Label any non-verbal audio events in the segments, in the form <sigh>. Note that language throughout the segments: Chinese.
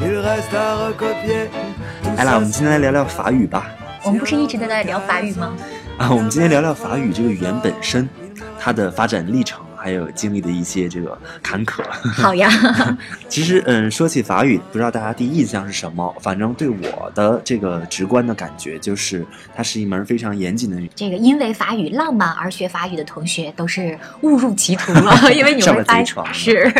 il reste à recopier. Tout 来啦我们今天来聊聊法语吧。我们不是一直都在聊法语吗？啊，我们今天聊聊法语这个语言本身，它的发展历程，还有经历的一些这个坎坷。好呀，<laughs> 其实，嗯，说起法语，不知道大家第一印象是什么？反正对我的这个直观的感觉就是，它是一门非常严谨的语。这个因为法语浪漫而学法语的同学都是误入歧途了，<laughs> 因为你上会发了贼船了是，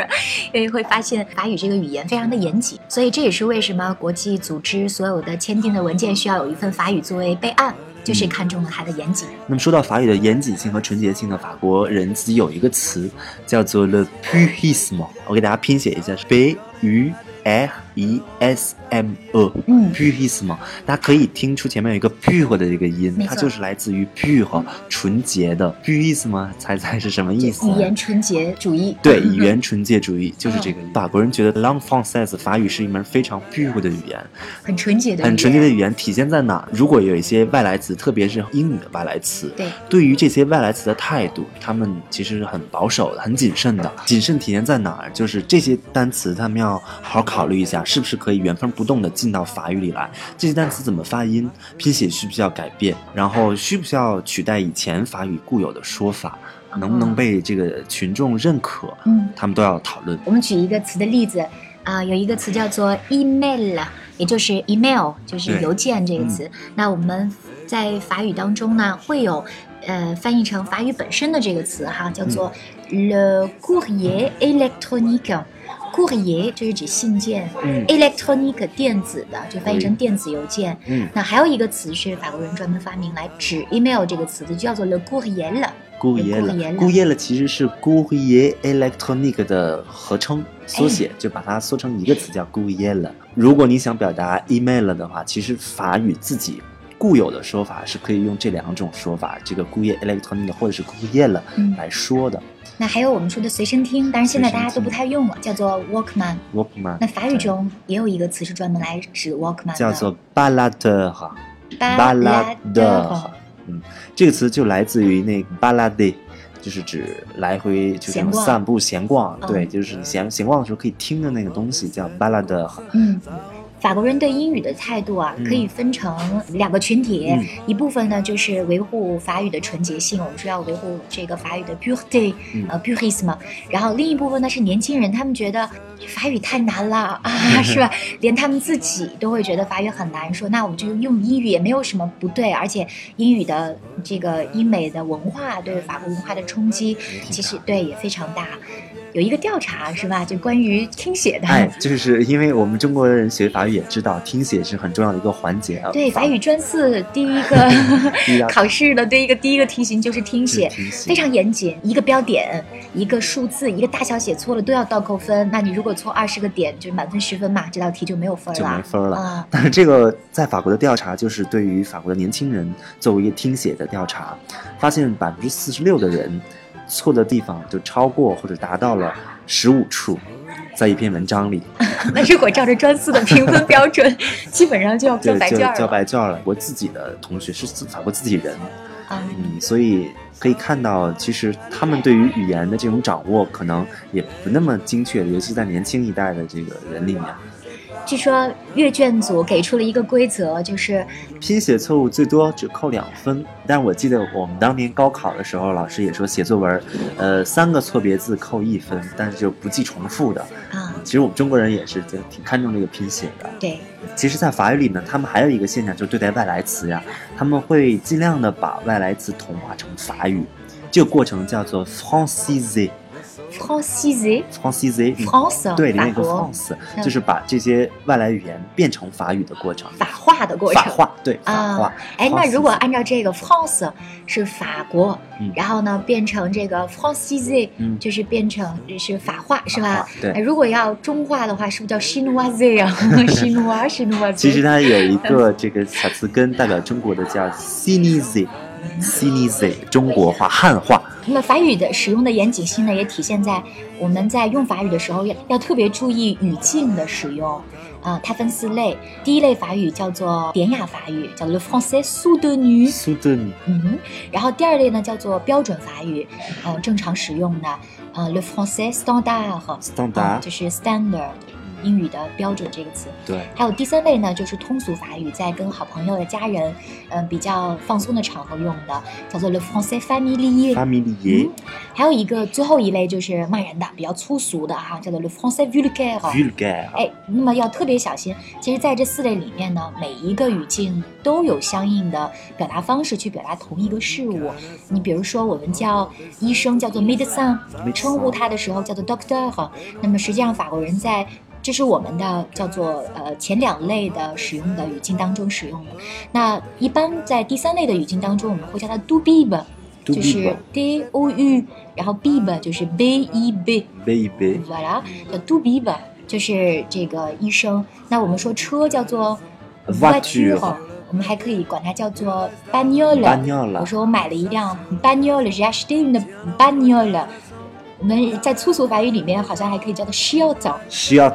因为会发现法语这个语言非常的严谨，所以这也是为什么国际组织所有的签订的文件需要有一份法语作为备案，就是看中了它的严谨。那么说到法语的严谨性和纯洁性呢，法国人自己有一个词叫做 le purisme，我给大家拼写一下，是 p u r i s m e，嗯。purisme，大家可以听出前面有一个 pure 的这个音它就是来自于 pure 纯洁的 purisme，猜猜是什么意思？语言纯洁主义，对，语言纯洁主义就是这个。法国人觉得 langue française 法语是一门非常 pure 的语言，很纯洁的，很纯洁的语言体现在哪？如果有一些外来词，特别是英语的外来词，对。对于这些外来词的态度，他们其实是很保守的、很谨慎的。谨慎体现在哪儿？就是这些单词，他们要好好考虑一下，是不是可以原封不动的进到法语里来。这些单词怎么发音，拼写需不需要改变？然后需不需要取代以前法语固有的说法？能不能被这个群众认可？嗯，他们都要讨论。我们举一个词的例子啊、有一个词叫做 email，也就是 email，就是邮件这个词。那我们在法语当中呢，会有呃翻译成法语本身的这个词哈，叫做 le courrier électronique。Courrier 就是指信件、嗯 e l e c t r o n i c 电子的，就翻译成电子邮件。嗯那还有一个词是法国人专门发明来指 email 这个词的，就叫做 le courriel。Courriel Courriel 其实是 Courrier électronique 的合称缩写，就把它缩成一个词叫 courrier。如果你想表达 email 的话，其实法语自己固有的说法是可以用这两种说法，这个 Courrier électronique 或者是 Courriel 嗯来说的。那还有我们说的随身听，当然现在大家都不太用了，叫做 Walkman。Walkman 那法语中也有一个词是专门来指 Walkman 的，叫做 baladeur。baladeur。嗯，这个词就来自于那个 balade，就是指来回就是散步闲逛，嗯对，就是你闲闲逛的时候可以听的那个东西叫 balade。嗯，法国人对英语的态度啊，嗯可以分成两个群体，嗯一部分呢就是维护法语的纯洁性，我们说要维护这个法语的 pureté，、嗯呃 purisme，然后另一部分呢是年轻人，他们觉得法语太难了 <laughs> 啊，<laughs> 是吧？连他们自己都会觉得法语很难，说那我们就用英语也没有什么不对，而且英语的这个英美的文化对法国文化的冲击，其实对也非常大。有一个调查是吧？就关于听写的，哎，就是因为我们中国人学法语也知道，听写是很重要的一个环节啊。对，法语专四第一个 <laughs> 考试的第一个第一个题型就是听写，听写非常严谨，一个标点、一个数字、一个大小写错了都要倒扣分。那你如果错二十个点，就是满分十分嘛，这道题就没有分了，就没分了啊。但是这个在法国的调查，就是对于法国的年轻人作为一个听写的调查，发现百分之四十六的人错的地方就超过或者达到了十五处，在一篇文章里，<laughs> 那如果照着专四的评分标准，<laughs> 基本上就要交白卷了。交白卷了。我自己的同学是自法国自己人，啊，嗯，所以可以看到，其实他们对于语言的这种掌握，可能也不那么精确，尤其在年轻一代的这个人里面。据说阅卷组给出了一个规则，就是拼写错误最多只扣两分，但我记得我们当年高考的时候，老师也说写作文，呃，三个错别字扣一分，但是就不记重复的。啊，其实我们中国人也是就挺看重这个拼写的。对，其实，在法语里呢，他们还有一个现象，就是对待外来词呀，他们会尽量的把外来词同化成法语，这个过程叫做嗯 France，对，里面有个法国就是把这些外来语言变成法语的过程。法化的过程。法化，对，法啊化。，哎，那如果按照这个 France 是法国，嗯然后呢变成这个 francise，、嗯就是变成是法化是吧？对哎如果要中化的话，是不是叫 chinoise 啊？<laughs> chinois chinoise。其实它有一个这个小词根代表中国的叫 Sinise，Sinise 中国话汉化。那么法语的使用的严谨性呢，也体现在我们在用法语的时候要要特别注意语境的使用。啊、它分四类，第一类法语叫做典雅法语，叫做 le français 尼嗯哼，然后第二类呢叫做标准法语，呃，正常使用的，呃，le français standard，呃 standard 就是 standard，英语的标准这个词。对，还有第三类呢，就是通俗法语，在跟好朋友的家人，嗯、比较放松的场合用的，叫做 le français 里耶还有一个最后一类就是骂人的，比较粗俗的哈，叫做 le français vulgaire。vulgaire，哎，那么要特别小心。其实，在这四类里面呢，每一个语境都有相应的表达方式去表达同一个事物。你比如说，我们叫医生叫做 médecin，称呼他的时候叫做 doctor。那么实际上，法国人在这是我们的叫做呃前两类的使用的语境当中使用的。那一般在第三类的语境当中，我们会叫它 do be 吧。就是 d o u，然后 b 吧，就是 b e B，B E B。Voila，叫 do b 吧，就是这个医生。那我们说车叫做 v a t u 我们还可以管它叫做 b a n o l a 我说我买了一辆 b a n o l a j a s t i n 的 b a n o l a 我们在粗俗法语里面好像还可以叫做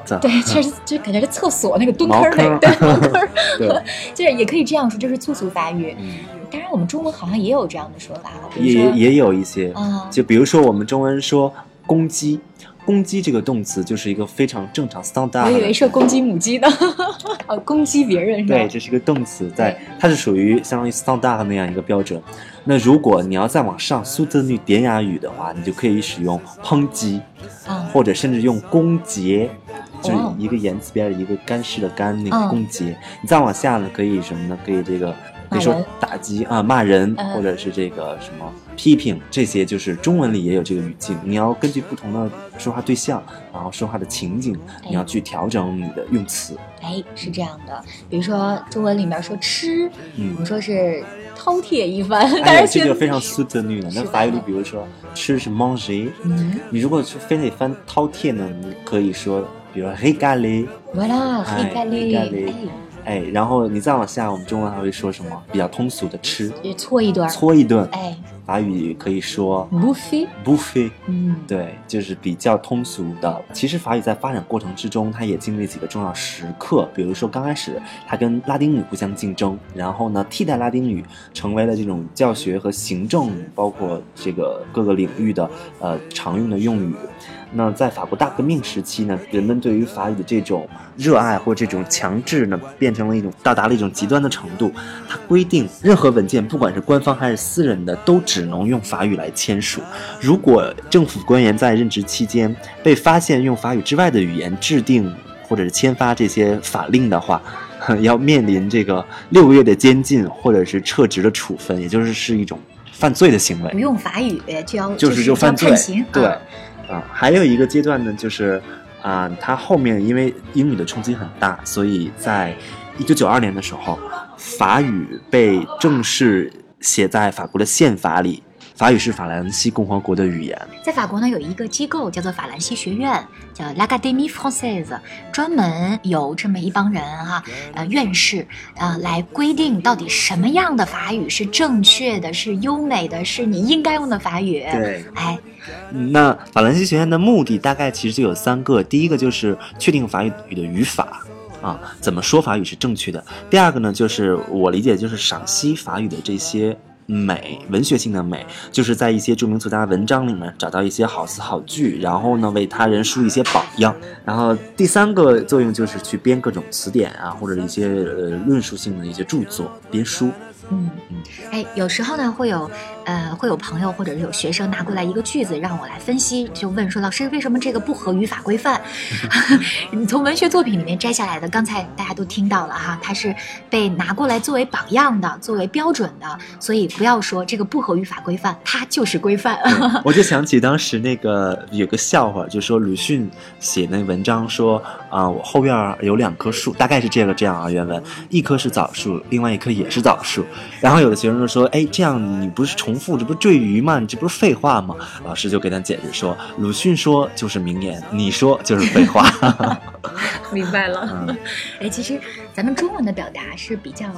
的，对，就是就感觉是厕所那个蹲坑儿那个，坑对，茅坑儿 <laughs> <laughs> 就是也可以这样说，这是粗俗法语。嗯当然，我们中文好像也有这样的说法也也有一些，啊，就比如说我们中文说公鸡。公鸡这个动词就是一个非常正常 standard。我以为是公鸡母鸡呢，<laughs> 哦，攻击别人是吧？对，这是一个动词，在它是属于相当于 standard 那样一个标准。那如果你要再往上苏德女典雅语的话，你就可以使用抨击，啊，或者甚至用攻击，就是哦一个言字边的一个干湿的干，那嗯个攻讦。你再往下呢，可以什么呢？可以这个可以说打击啊，骂人，嗯。或者是这个什么批评，这些就是中文里也有这个语境。你要根据不同的说话对象，然后说话的情景，你要去调整你的用词。哎，是这样的，比如说中文里面说吃，嗯我们说是饕餮一番，哎这个非常苏德女的。是吧那法语里，比如说吃是 manger，嗯。你如果是非得翻饕餮呢，你可以说，比如说 régaler，，voilà，哎然后你再往下，我们中文还会说什么？比较通俗的吃，哎，搓一顿，搓一顿。哎法语可以说，buffet，buffet，嗯，对，就是比较通俗的。其实法语在发展过程之中，它也经历几个重要时刻，比如说刚开始它跟拉丁语互相竞争，然后呢替代拉丁语成为了这种教学和行政，包括这个各个领域的呃常用的用语。那在法国大革命时期呢，人们对于法语的这种热爱或这种强制呢，变成了一种到达了一种极端的程度。它规定任何文件，不管是官方还是私人的，都只能用法语来签署。如果政府官员在任职期间被发现用法语之外的语言制定或者是签发这些法令的话，<laughs> 要面临这个六个月的监禁或者是撤职的处分，也就是是一种犯罪的行为不。用法语就要就是就就犯罪判刑，对啊啊，还有一个阶段呢，就是啊，它后面因为英语的冲击很大，所以在一九九二年的时候，法语被正式写在法国的宪法里。法语是法兰西共和国的语言，在法国呢，有一个机构叫做法兰西学院，叫 l'Académie Française，专门有这么一帮人哈、呃，院士呃，来规定到底什么样的法语是正确的、是优美的、是你应该用的法语。对，哎，那法兰西学院的目的大概其实就有三个，第一个就是确定法语的语法。啊，怎么说法语是正确的？第二个呢，就是我理解就是赏析法语的这些美，文学性的美，就是在一些著名作家文章里面找到一些好词好句，然后呢为他人树一些榜样。然后第三个作用就是去编各种词典啊，或者一些呃论述性的一些著作，编书。嗯，哎，有时候呢会有呃，会有朋友或者是有学生拿过来一个句子让我来分析，就问说老师为什么这个不合语法规范？<laughs> 你从文学作品里面摘下来的，刚才大家都听到了哈，它是被拿过来作为榜样的，作为标准的，所以不要说这个不合语法规范，它就是规范。<laughs> 我就想起当时那个有个笑话，就说鲁迅写那文章说啊、我后院有两棵树，大概是这个这样啊，原文一棵是枣树，另外一棵也是枣树。然后有的学生就说，哎，这样你不是重复，这不是赘余吗？你这不是废话吗？老师就给他解释说，鲁迅说就是名言，你说就是废话。<laughs> 明白了。嗯哎，其实咱们中文的表达是比较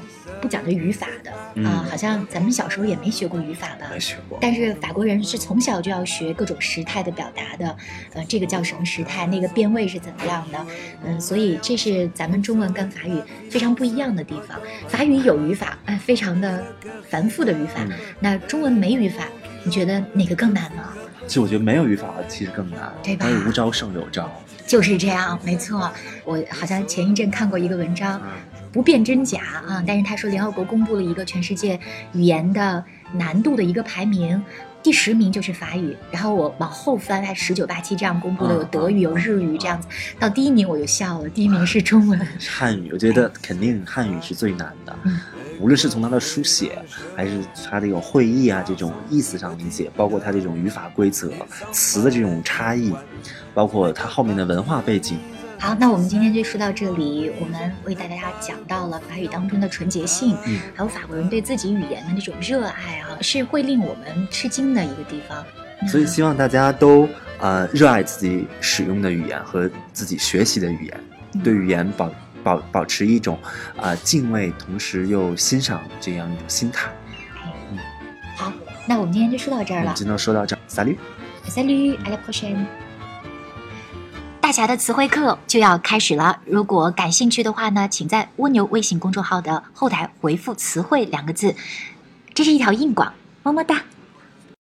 不讲究语法的啊、嗯好像咱们小时候也没学过语法吧？没学过。但是法国人是从小就要学各种时态的表达的，呃，这个叫什么时态，那个变位是怎么样的，嗯，所以这是咱们中文跟法语非常不一样的地方。法语有语法，哎、非常的繁复的语法，嗯那中文没语法，你觉得哪个更难呢？其实我觉得没有语法其实更难，对吧无招胜有招。就是这样，没错。我好像前一阵看过一个文章，嗯不辨真假啊，但是他说联合国公布了一个全世界语言的难度的一个排名。第十名就是法语，然后我往后翻，它十九八七这样公布的，嗯有德语、有日语这样子。到第一名我就笑了，第一名是中文。汉语，我觉得肯定汉语是最难的，嗯无论是从它的书写，还是它这种会意啊这种意思上理解，包括它这种语法规则、词的这种差异，包括它后面的文化背景。好，那我们今天就说到这里。我们为大家讲到了法语当中的纯洁性，嗯还有法国人对自己语言的那种热爱啊，是会令我们吃惊的一个地方。所以希望大家都呃热爱自己使用的语言和自己学习的语言，嗯对语言保保保持一种啊、呃敬畏，同时又欣赏这样一种心态。嗯好，那我们今天就说到这儿了。今天说到这儿，salut。Salut, à la prochaine。大侠的词汇课就要开始了，如果感兴趣的话呢，请在蜗牛微信公众号的后台回复“词汇”两个字，这是一条硬广，么么哒。